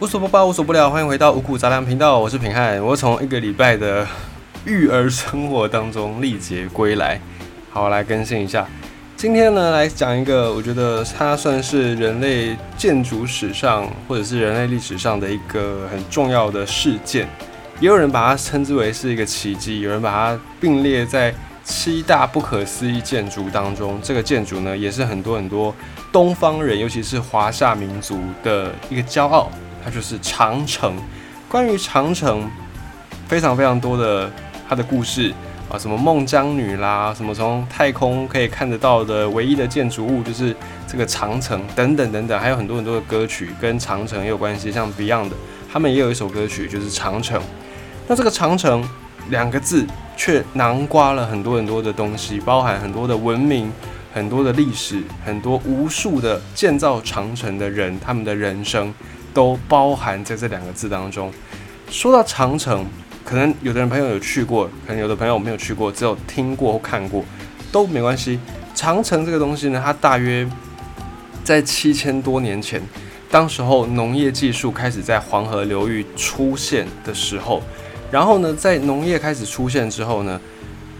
无所不包，无所不聊，欢迎回到五谷杂粮频道，我是平汉。我从一个礼拜的育儿生活当中历劫归来，好来更新一下。今天呢，来讲一个我觉得它算是人类建筑史上或者是人类历史上的一个很重要的事件，也有人把它称之为是一个奇迹，有人把它并列在。七大不可思议建筑当中，这个建筑呢，也是很多很多东方人，尤其是华夏民族的一个骄傲。它就是长城。关于长城，非常非常多的它的故事啊，什么孟姜女啦，什么从太空可以看得到的唯一的建筑物就是这个长城，等等等等，还有很多很多的歌曲跟长城也有关系，像 Beyond 他们也有一首歌曲就是长城。那这个长城。两个字却囊括了很多很多的东西，包含很多的文明、很多的历史、很多无数的建造长城的人，他们的人生都包含在这两个字当中。说到长城，可能有的人朋友有去过，可能有的朋友没有去过，只有听过或看过都没关系。长城这个东西呢，它大约在七千多年前，当时候农业技术开始在黄河流域出现的时候。然后呢，在农业开始出现之后呢，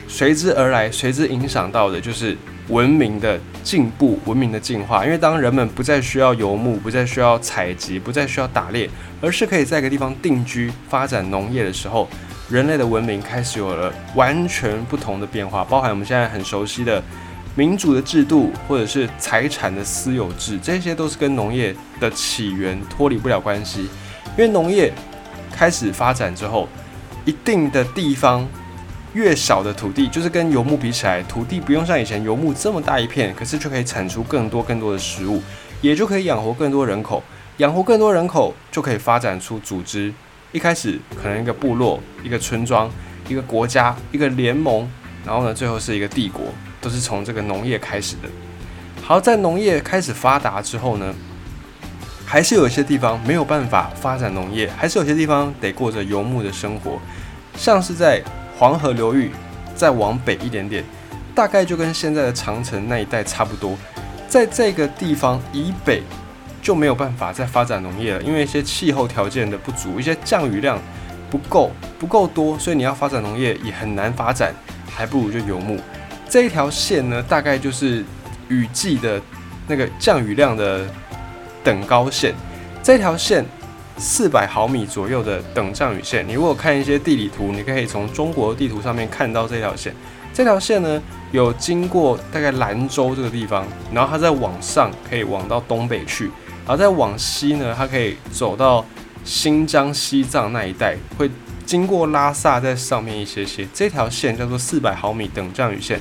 随之而来、随之影响到的就是文明的进步、文明的进化。因为当人们不再需要游牧、不再需要采集、不再需要打猎，而是可以在一个地方定居、发展农业的时候，人类的文明开始有了完全不同的变化。包含我们现在很熟悉的民主的制度，或者是财产的私有制，这些都是跟农业的起源脱离不了关系。因为农业开始发展之后。一定的地方，越小的土地，就是跟游牧比起来，土地不用像以前游牧这么大一片，可是却可以产出更多更多的食物，也就可以养活更多人口，养活更多人口就可以发展出组织。一开始可能一个部落、一个村庄、一个国家、一个联盟，然后呢，最后是一个帝国，都是从这个农业开始的。好，在农业开始发达之后呢？还是有一些地方没有办法发展农业，还是有些地方得过着游牧的生活，像是在黄河流域再往北一点点，大概就跟现在的长城那一带差不多，在这个地方以北就没有办法再发展农业了，因为一些气候条件的不足，一些降雨量不够不够多，所以你要发展农业也很难发展，还不如就游牧。这一条线呢，大概就是雨季的那个降雨量的。等高线，这条线四百毫米左右的等降雨线。你如果看一些地理图，你可以从中国地图上面看到这条线。这条线呢，有经过大概兰州这个地方，然后它再往上可以往到东北去，然后再往西呢，它可以走到新疆、西藏那一带，会经过拉萨在上面一些些。这条线叫做四百毫米等降雨线。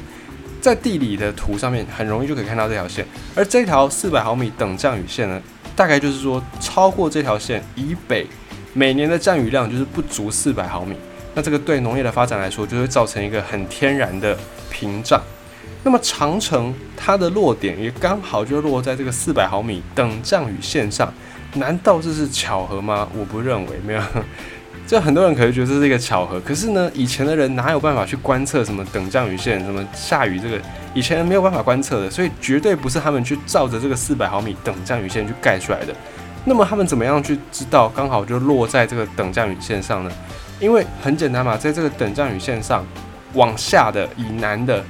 在地理的图上面很容易就可以看到这条线，而这条四百毫米等降雨线呢，大概就是说超过这条线以北，每年的降雨量就是不足四百毫米。那这个对农业的发展来说，就会造成一个很天然的屏障。那么长城它的落点也刚好就落在这个四百毫米等降雨线上，难道这是巧合吗？我不认为，没有。这很多人可能觉得这是一个巧合，可是呢，以前的人哪有办法去观测什么等降雨线、什么下雨这个，以前没有办法观测的，所以绝对不是他们去照着这个四百毫米等降雨线去盖出来的。那么他们怎么样去知道刚好就落在这个等降雨线上呢？因为很简单嘛，在这个等降雨线上往下的以南的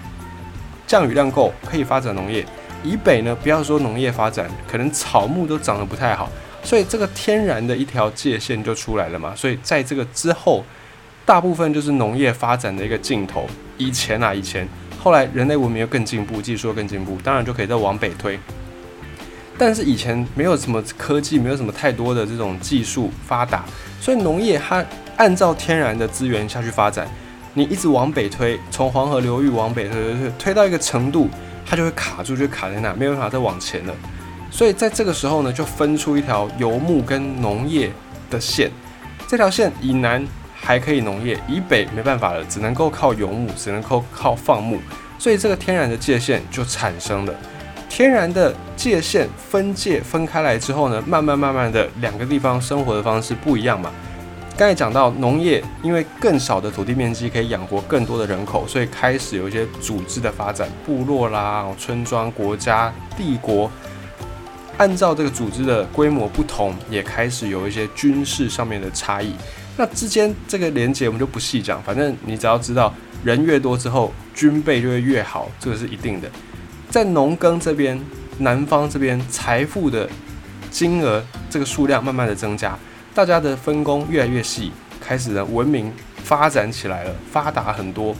降雨量够，可以发展农业；以北呢，不要说农业发展，可能草木都长得不太好。所以这个天然的一条界限就出来了嘛。所以在这个之后，大部分就是农业发展的一个尽头。以前啊，以前后来人类文明又更进步，技术又更进步，当然就可以再往北推。但是以前没有什么科技，没有什么太多的这种技术发达，所以农业它按照天然的资源下去发展。你一直往北推，从黄河流域往北推推推，推到一个程度，它就会卡住，就卡在那，没有办法再往前了。所以在这个时候呢，就分出一条游牧跟农业的线。这条线以南还可以农业，以北没办法了，只能够靠游牧，只能够靠放牧。所以这个天然的界限就产生了。天然的界限分界分开来之后呢，慢慢慢慢的两个地方生活的方式不一样嘛。刚才讲到农业，因为更少的土地面积可以养活更多的人口，所以开始有一些组织的发展，部落啦、村庄、国家、帝国。按照这个组织的规模不同，也开始有一些军事上面的差异。那之间这个连接我们就不细讲，反正你只要知道人越多之后，军备就会越好，这个是一定的。在农耕这边，南方这边财富的金额这个数量慢慢的增加，大家的分工越来越细，开始呢文明发展起来了，发达很多，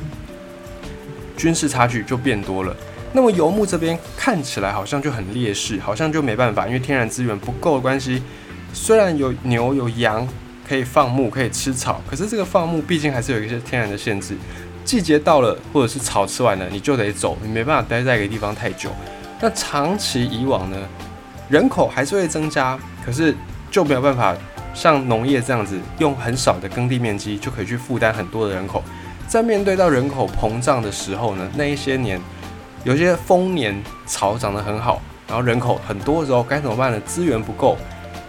军事差距就变多了。那么游牧这边看起来好像就很劣势，好像就没办法，因为天然资源不够的关系。虽然有牛有羊可以放牧可以吃草，可是这个放牧毕竟还是有一些天然的限制。季节到了，或者是草吃完了，你就得走，你没办法待在一个地方太久。那长期以往呢，人口还是会增加，可是就没有办法像农业这样子，用很少的耕地面积就可以去负担很多的人口。在面对到人口膨胀的时候呢，那一些年有些丰年草长得很好，然后人口很多的时候该怎么办呢？资源不够。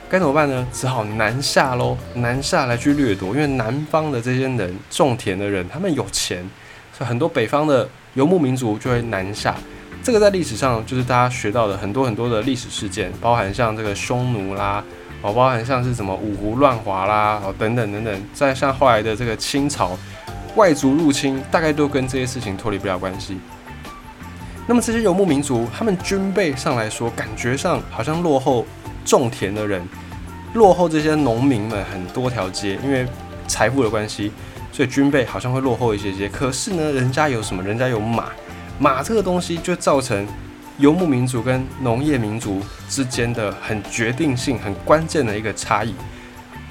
该怎么办呢？只好南下喽，南下来去掠夺。因为南方的这些人种田的人，他们有钱，所以很多北方的游牧民族就会南下。这个在历史上就是大家学到的很多很多的历史事件，包含像这个匈奴啦，哦，包含像是什么五胡乱华啦，哦，等等等等。再像后来的这个清朝外族入侵，大概都跟这些事情脱离不了关系。那么这些游牧民族，他们军备上来说，感觉上好像落后种田的人。落后这些农民们很多条街，因为财富的关系，所以军备好像会落后一些些。可是呢，人家有什么？人家有马，马这个东西就造成游牧民族跟农业民族之间的很决定性、很关键的一个差异。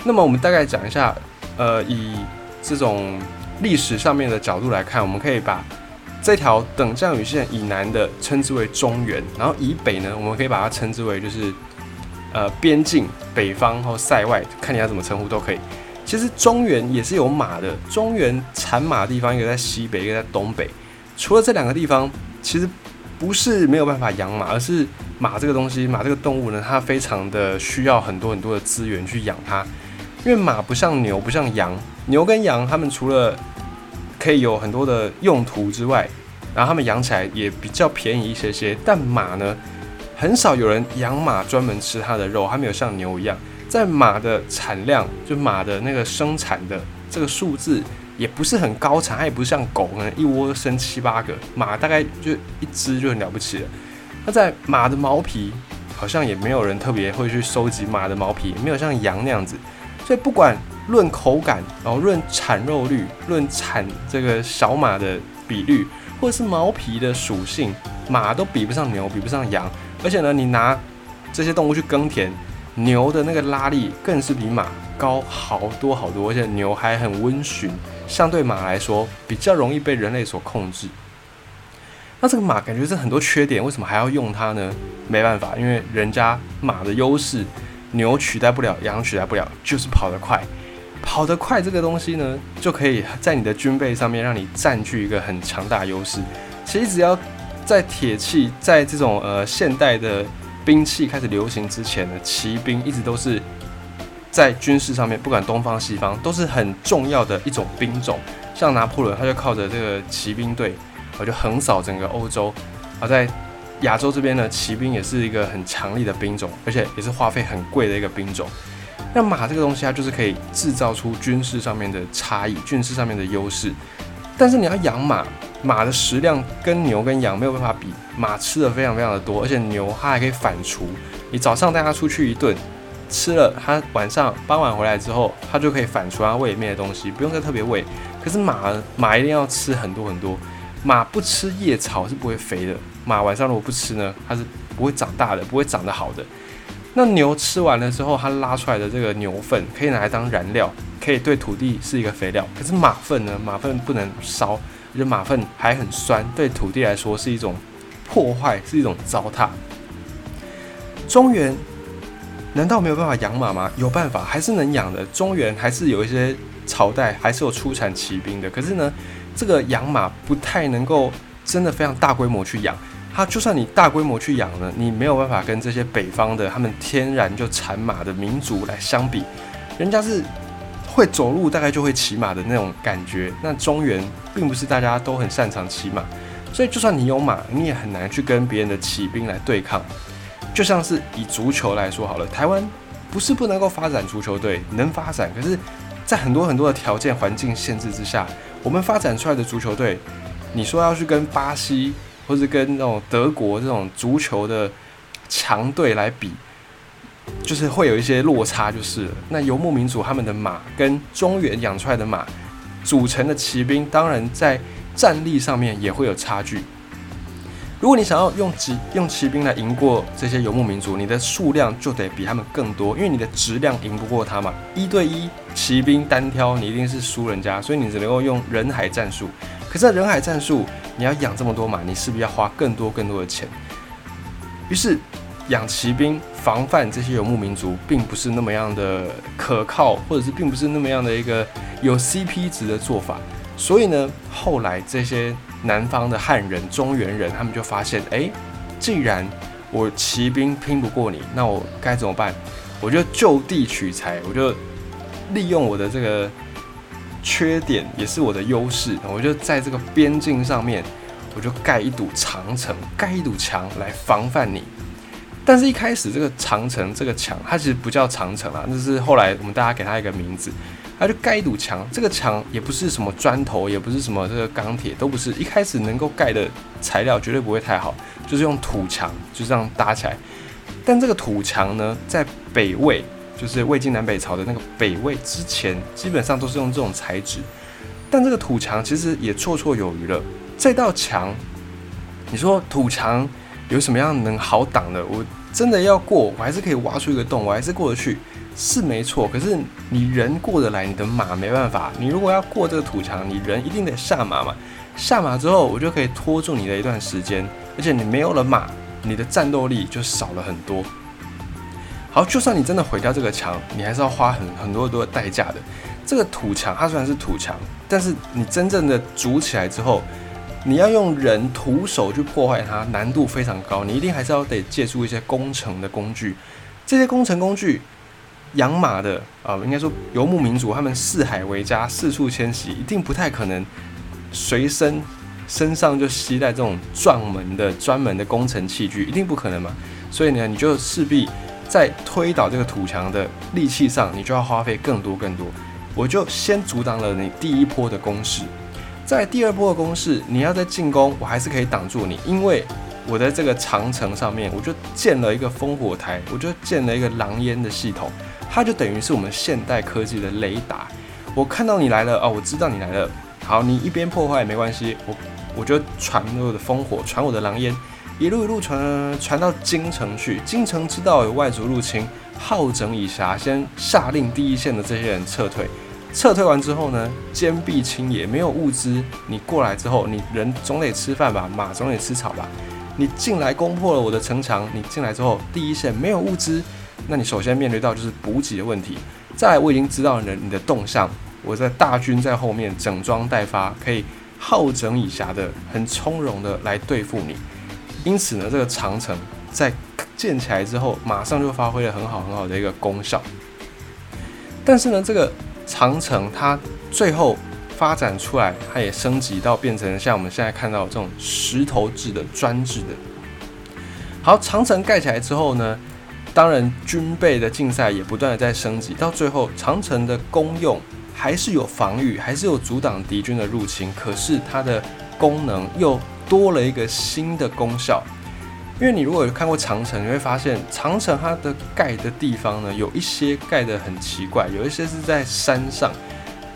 那么我们大概讲一下，呃，以这种历史上面的角度来看，我们可以把这条等降雨线以南的称之为中原，然后以北呢，我们可以把它称之为就是。呃，边境北方或塞外，看你要怎么称呼都可以。其实中原也是有马的，中原产马的地方一个在西北，一个在东北。除了这两个地方，其实不是没有办法养马，而是马这个东西，马这个动物呢，它非常的需要很多很多的资源去养它。因为马不像牛，不像羊，牛跟羊它们除了可以有很多的用途之外，然后它们养起来也比较便宜一些些。但马呢？很少有人养马专门吃它的肉，它没有像牛一样，在马的产量，就马的那个生产的这个数字也不是很高产，它也不是像狗可能一窝生七八个，马大概就一只就很了不起了。那在马的毛皮，好像也没有人特别会去收集马的毛皮，没有像羊那样子。所以不管论口感，然后论产肉率，论产这个小马的比率，或者是毛皮的属性，马都比不上牛，比不上羊。而且呢，你拿这些动物去耕田，牛的那个拉力更是比马高好多好多，而且牛还很温驯，相对马来说比较容易被人类所控制。那这个马感觉是很多缺点，为什么还要用它呢？没办法，因为人家马的优势，牛取代不了，羊取代不了，就是跑得快。跑得快这个东西呢，就可以在你的军备上面让你占据一个很强大优势。其实只要在铁器在这种呃现代的兵器开始流行之前呢，骑兵一直都是在军事上面，不管东方西方都是很重要的一种兵种。像拿破仑，他就靠着这个骑兵队，我就横扫整个欧洲。而在亚洲这边呢，骑兵也是一个很强力的兵种，而且也是花费很贵的一个兵种。那马这个东西，它就是可以制造出军事上面的差异，军事上面的优势。但是你要养马。马的食量跟牛跟羊没有办法比，马吃的非常非常的多，而且牛它还可以反刍。你早上带它出去一顿，吃了它晚上傍晚回来之后，它就可以反刍它胃里面的东西，不用再特别喂。可是马马一定要吃很多很多，马不吃叶草是不会肥的。马晚上如果不吃呢，它是不会长大的，不会长得好的。那牛吃完了之后，它拉出来的这个牛粪可以拿来当燃料，可以对土地是一个肥料。可是马粪呢，马粪不能烧。而且马粪还很酸，对土地来说是一种破坏，是一种糟蹋。中原难道没有办法养马吗？有办法，还是能养的。中原还是有一些朝代还是有出产骑兵的。可是呢，这个养马不太能够真的非常大规模去养。它就算你大规模去养呢，你没有办法跟这些北方的他们天然就产马的民族来相比，人家是。会走路大概就会骑马的那种感觉。那中原并不是大家都很擅长骑马，所以就算你有马，你也很难去跟别人的骑兵来对抗。就像是以足球来说好了，台湾不是不能够发展足球队，能发展，可是，在很多很多的条件环境限制之下，我们发展出来的足球队，你说要去跟巴西或者跟那种德国这种足球的强队来比。就是会有一些落差，就是那游牧民族他们的马跟中原养出来的马组成的骑兵，当然在战力上面也会有差距。如果你想要用骑用骑兵来赢过这些游牧民族，你的数量就得比他们更多，因为你的质量赢不过他嘛。一对一骑兵单挑，你一定是输人家，所以你只能够用人海战术。可是人海战术，你要养这么多马，你是不是要花更多更多的钱。于是养骑兵。防范这些游牧民族，并不是那么样的可靠，或者是并不是那么样的一个有 CP 值的做法。所以呢，后来这些南方的汉人、中原人，他们就发现，哎，既然我骑兵拼不过你，那我该怎么办？我就就地取材，我就利用我的这个缺点，也是我的优势，我就在这个边境上面，我就盖一堵长城，盖一堵墙来防范你。但是，一开始这个长城这个墙，它其实不叫长城啊，那是后来我们大家给它一个名字，它就盖一堵墙。这个墙也不是什么砖头，也不是什么这个钢铁，都不是。一开始能够盖的材料绝对不会太好，就是用土墙就这样搭起来。但这个土墙呢，在北魏，就是魏晋南北朝的那个北魏之前，基本上都是用这种材质。但这个土墙其实也绰绰有余了。这道墙，你说土墙有什么样能好挡的？我。真的要过，我还是可以挖出一个洞，我还是过得去，是没错。可是你人过得来，你的马没办法。你如果要过这个土墙，你人一定得下马嘛。下马之后，我就可以拖住你的一段时间，而且你没有了马，你的战斗力就少了很多。好，就算你真的毁掉这个墙，你还是要花很很多很多的代价的。这个土墙它虽然是土墙，但是你真正的筑起来之后。你要用人徒手去破坏它，难度非常高。你一定还是要得借助一些工程的工具。这些工程工具，养马的啊，应该说游牧民族，他们四海为家，四处迁徙，一定不太可能随身身上就携带这种撞门的专门的工程器具，一定不可能嘛。所以呢，你就势必在推倒这个土墙的力气上，你就要花费更多更多。我就先阻挡了你第一波的攻势。在第二波的攻势，你要再进攻，我还是可以挡住你，因为我在这个长城上面，我就建了一个烽火台，我就建了一个狼烟的系统，它就等于是我们现代科技的雷达。我看到你来了哦，我知道你来了。好，你一边破坏没关系，我我就传我的烽火，传我的狼烟，一路一路传传到京城去。京城知道有外族入侵，好整以暇，先下令第一线的这些人撤退。撤退完之后呢，坚壁清野，没有物资。你过来之后，你人总得吃饭吧，马总得吃草吧。你进来攻破了我的城墙，你进来之后，第一线没有物资，那你首先面对到就是补给的问题。再来，我已经知道了你的动向，我在大军在后面整装待发，可以好整以暇的，很从容的来对付你。因此呢，这个长城在建起来之后，马上就发挥了很好很好的一个功效。但是呢，这个。长城它最后发展出来，它也升级到变成像我们现在看到这种石头制的砖制的。好，长城盖起来之后呢，当然军备的竞赛也不断的在升级，到最后长城的功用还是有防御，还是有阻挡敌军的入侵，可是它的功能又多了一个新的功效。因为你如果有看过长城，你会发现长城它的盖的地方呢，有一些盖的很奇怪，有一些是在山上，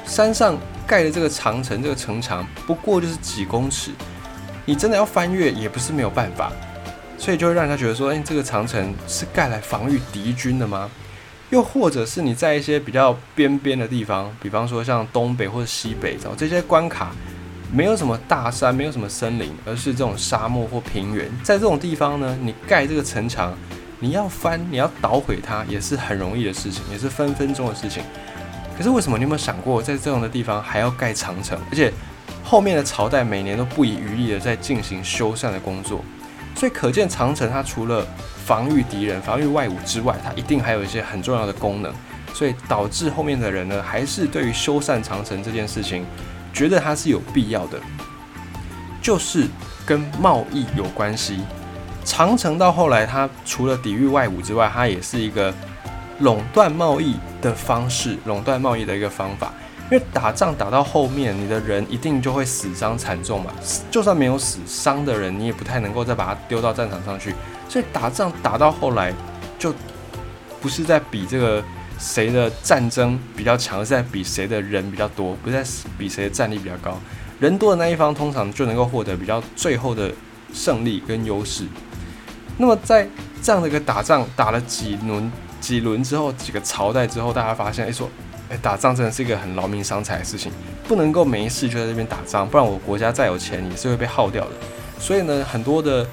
山上盖的这个长城这个城墙不过就是几公尺，你真的要翻越也不是没有办法，所以就会让他觉得说，哎，这个长城是盖来防御敌军的吗？又或者是你在一些比较边边的地方，比方说像东北或者西北，找这些关卡。没有什么大山，没有什么森林，而是这种沙漠或平原。在这种地方呢，你盖这个城墙，你要翻，你要捣毁它，也是很容易的事情，也是分分钟的事情。可是为什么你有没有想过，在这样的地方还要盖长城？而且后面的朝代每年都不遗余力的在进行修缮的工作。所以可见长城它除了防御敌人、防御外侮之外，它一定还有一些很重要的功能。所以导致后面的人呢，还是对于修缮长城这件事情。觉得它是有必要的，就是跟贸易有关系。长城到后来，它除了抵御外侮之外，它也是一个垄断贸易的方式，垄断贸易的一个方法。因为打仗打到后面，你的人一定就会死伤惨重嘛。就算没有死伤的人，你也不太能够再把它丢到战场上去。所以打仗打到后来，就不是在比这个谁的战争比较强，是在比谁的人比较多，不是在比谁的战力比较高。人多的那一方通常就能够获得比较最后的胜利跟优势。那么在这样的一个打仗打了几轮几轮之后，几个朝代之后，大家发现，哎说。哎打仗真的是一个很劳民伤财的事情，不能够没事就在这边打仗，不然我国家再有钱也是会被耗掉的。所以呢，很多的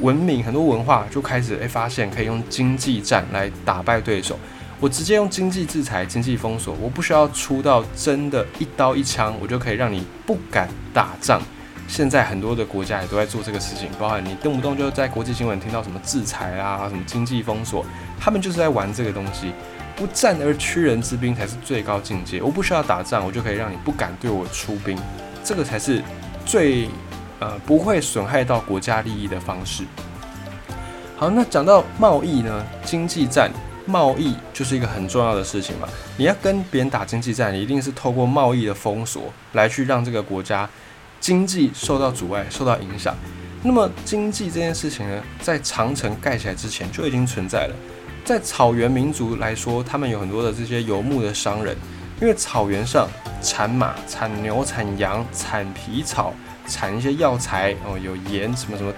文明、很多文化就开始诶发现可以用经济战来打败对手。我直接用经济制裁、经济封锁，我不需要出到真的一刀一枪，我就可以让你不敢打仗。现在很多的国家也都在做这个事情，包含你动不动就在国际新闻听到什么制裁啊、什么经济封锁，他们就是在玩这个东西。不战而屈人之兵才是最高境界。我不需要打仗，我就可以让你不敢对我出兵，这个才是最呃不会损害到国家利益的方式。好，那讲到贸易呢，经济战，贸易就是一个很重要的事情嘛。你要跟别人打经济战，你一定是透过贸易的封锁来去让这个国家经济受到阻碍、受到影响。那么经济这件事情呢，在长城盖起来之前就已经存在了。在草原民族来说，他们有很多的这些游牧的商人，因为草原上产马、产牛、产羊、产皮草、产一些药材哦，有盐什么什么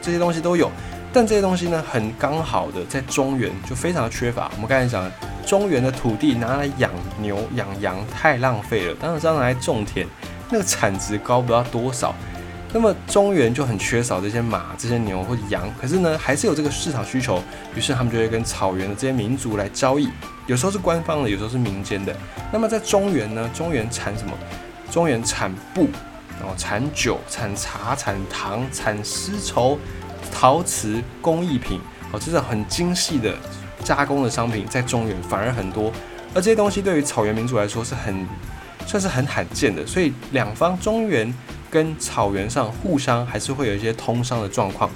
这些东西都有。但这些东西呢，很刚好的在中原就非常的缺乏。我们刚才讲，中原的土地拿来养牛、养羊太浪费了，当然这样拿来种田，那个产值高不知道多少。那么中原就很缺少这些马、这些牛或者羊，可是呢，还是有这个市场需求，于是他们就会跟草原的这些民族来交易，有时候是官方的，有时候是民间的。那么在中原呢，中原产什么？中原产布，然后产酒、产茶、产糖、产丝绸、陶瓷工艺品，哦，这种很精细的加工的商品，在中原反而很多，而这些东西对于草原民族来说是很算是很罕见的，所以两方中原。跟草原上互相还是会有一些通商的状况，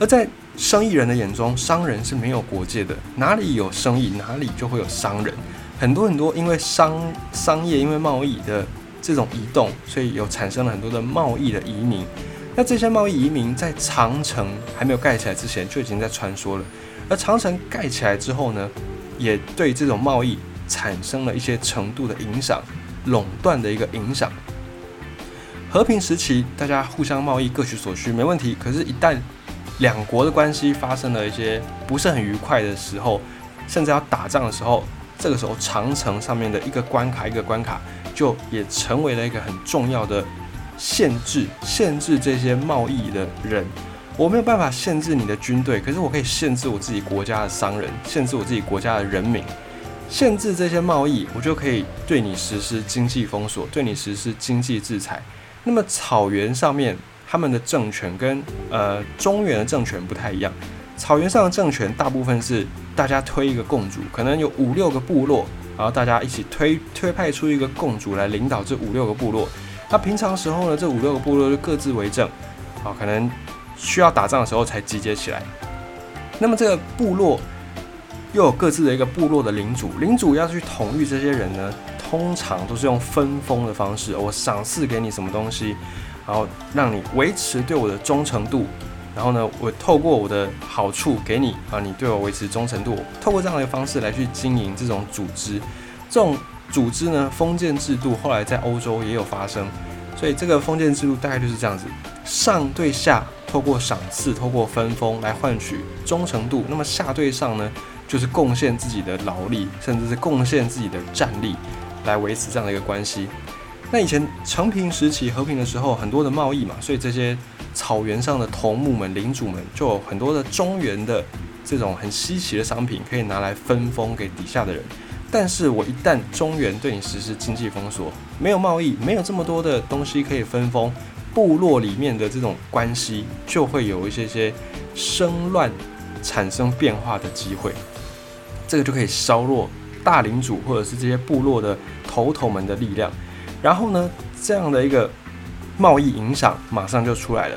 而在生意人的眼中，商人是没有国界的，哪里有生意，哪里就会有商人。很多很多，因为商商业，因为贸易的这种移动，所以有产生了很多的贸易的移民。那这些贸易移民在长城还没有盖起来之前就已经在穿梭了，而长城盖起来之后呢，也对这种贸易产生了一些程度的影响，垄断的一个影响。和平时期，大家互相贸易，各取所需，没问题。可是，一旦两国的关系发生了一些不是很愉快的时候，甚至要打仗的时候，这个时候长城上面的一个关卡，一个关卡，就也成为了一个很重要的限制，限制这些贸易的人。我没有办法限制你的军队，可是我可以限制我自己国家的商人，限制我自己国家的人民，限制这些贸易，我就可以对你实施经济封锁，对你实施经济制裁。那么草原上面他们的政权跟呃中原的政权不太一样，草原上的政权大部分是大家推一个共主，可能有五六个部落，然后大家一起推推派出一个共主来领导这五六个部落。那平常时候呢，这五六个部落就各自为政，啊，可能需要打仗的时候才集结起来。那么这个部落又有各自的一个部落的领主，领主要去统御这些人呢？通常都是用分封的方式，我赏赐给你什么东西，然后让你维持对我的忠诚度，然后呢，我透过我的好处给你啊，你对我维持忠诚度，透过这样的方式来去经营这种组织。这种组织呢，封建制度后来在欧洲也有发生，所以这个封建制度大概就是这样子：上对下，透过赏赐、透过分封来换取忠诚度；那么下对上呢，就是贡献自己的劳力，甚至是贡献自己的战力。来维持这样的一个关系。那以前长平时期和平的时候，很多的贸易嘛，所以这些草原上的头目们、领主们就有很多的中原的这种很稀奇的商品可以拿来分封给底下的人。但是我一旦中原对你实施经济封锁，没有贸易，没有这么多的东西可以分封，部落里面的这种关系就会有一些些生乱、产生变化的机会，这个就可以削弱。大领主或者是这些部落的头头们的力量，然后呢，这样的一个贸易影响马上就出来了。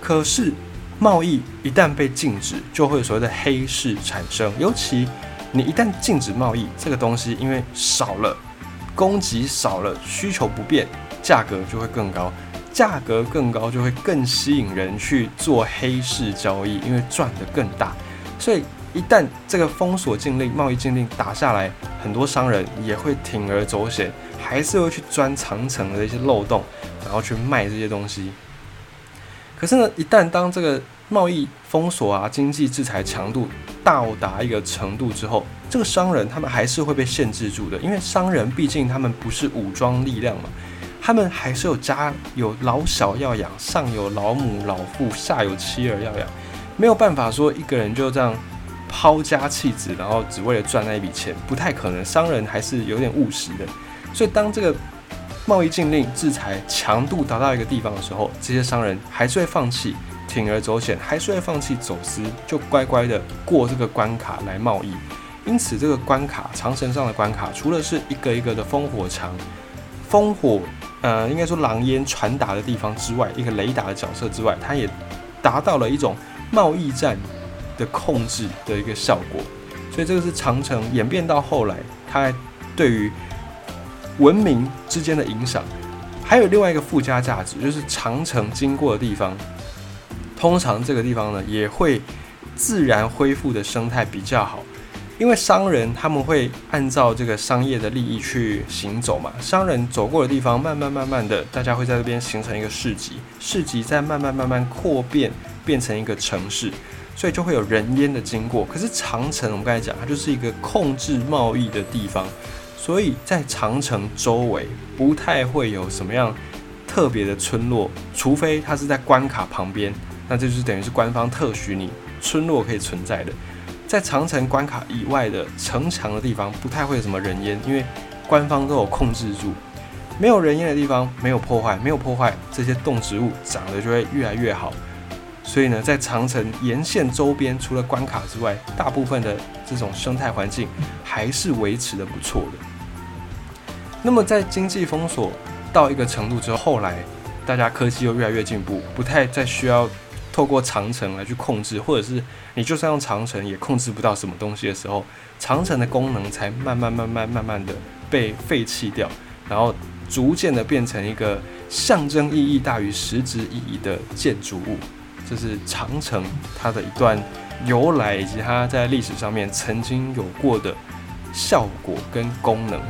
可是贸易一旦被禁止，就会有所谓的黑市产生。尤其你一旦禁止贸易，这个东西因为少了，供给少了，需求不变，价格就会更高。价格更高，就会更吸引人去做黑市交易，因为赚得更大。所以一旦这个封锁禁令、贸易禁令打下来，很多商人也会铤而走险，还是会去钻长城的一些漏洞，然后去卖这些东西。可是呢，一旦当这个贸易封锁啊、经济制裁强度到达一个程度之后，这个商人他们还是会被限制住的，因为商人毕竟他们不是武装力量嘛。他们还是有家有老小要养，上有老母老父，下有妻儿要养，没有办法说一个人就这样抛家弃子，然后只为了赚那一笔钱，不太可能。商人还是有点务实的，所以当这个贸易禁令制裁强度达到一个地方的时候，这些商人还是会放弃铤而走险，还是会放弃走私，就乖乖的过这个关卡来贸易。因此，这个关卡长城上的关卡，除了是一个一个的烽火墙，烽火。呃，应该说狼烟传达的地方之外，一个雷达的角色之外，它也达到了一种贸易战的控制的一个效果。所以这个是长城演变到后来，它对于文明之间的影响，还有另外一个附加价值，就是长城经过的地方，通常这个地方呢也会自然恢复的生态比较好。因为商人他们会按照这个商业的利益去行走嘛，商人走过的地方，慢慢慢慢的，大家会在这边形成一个市集，市集再慢慢慢慢扩变，变成一个城市，所以就会有人烟的经过。可是长城，我们刚才讲，它就是一个控制贸易的地方，所以在长城周围不太会有什么样特别的村落，除非它是在关卡旁边，那这就是等于是官方特许你村落可以存在的。在长城关卡以外的城墙的地方，不太会有什么人烟，因为官方都有控制住。没有人烟的地方，没有破坏，没有破坏，这些动植物长得就会越来越好。所以呢，在长城沿线周边，除了关卡之外，大部分的这种生态环境还是维持的不错的。那么，在经济封锁到一个程度之后，后来大家科技又越来越进步，不太再需要。透过长城来去控制，或者是你就算用长城也控制不到什么东西的时候，长城的功能才慢慢慢慢慢慢的被废弃掉，然后逐渐的变成一个象征意义大于实质意义的建筑物。这是长城它的一段由来，以及它在历史上面曾经有过的效果跟功能。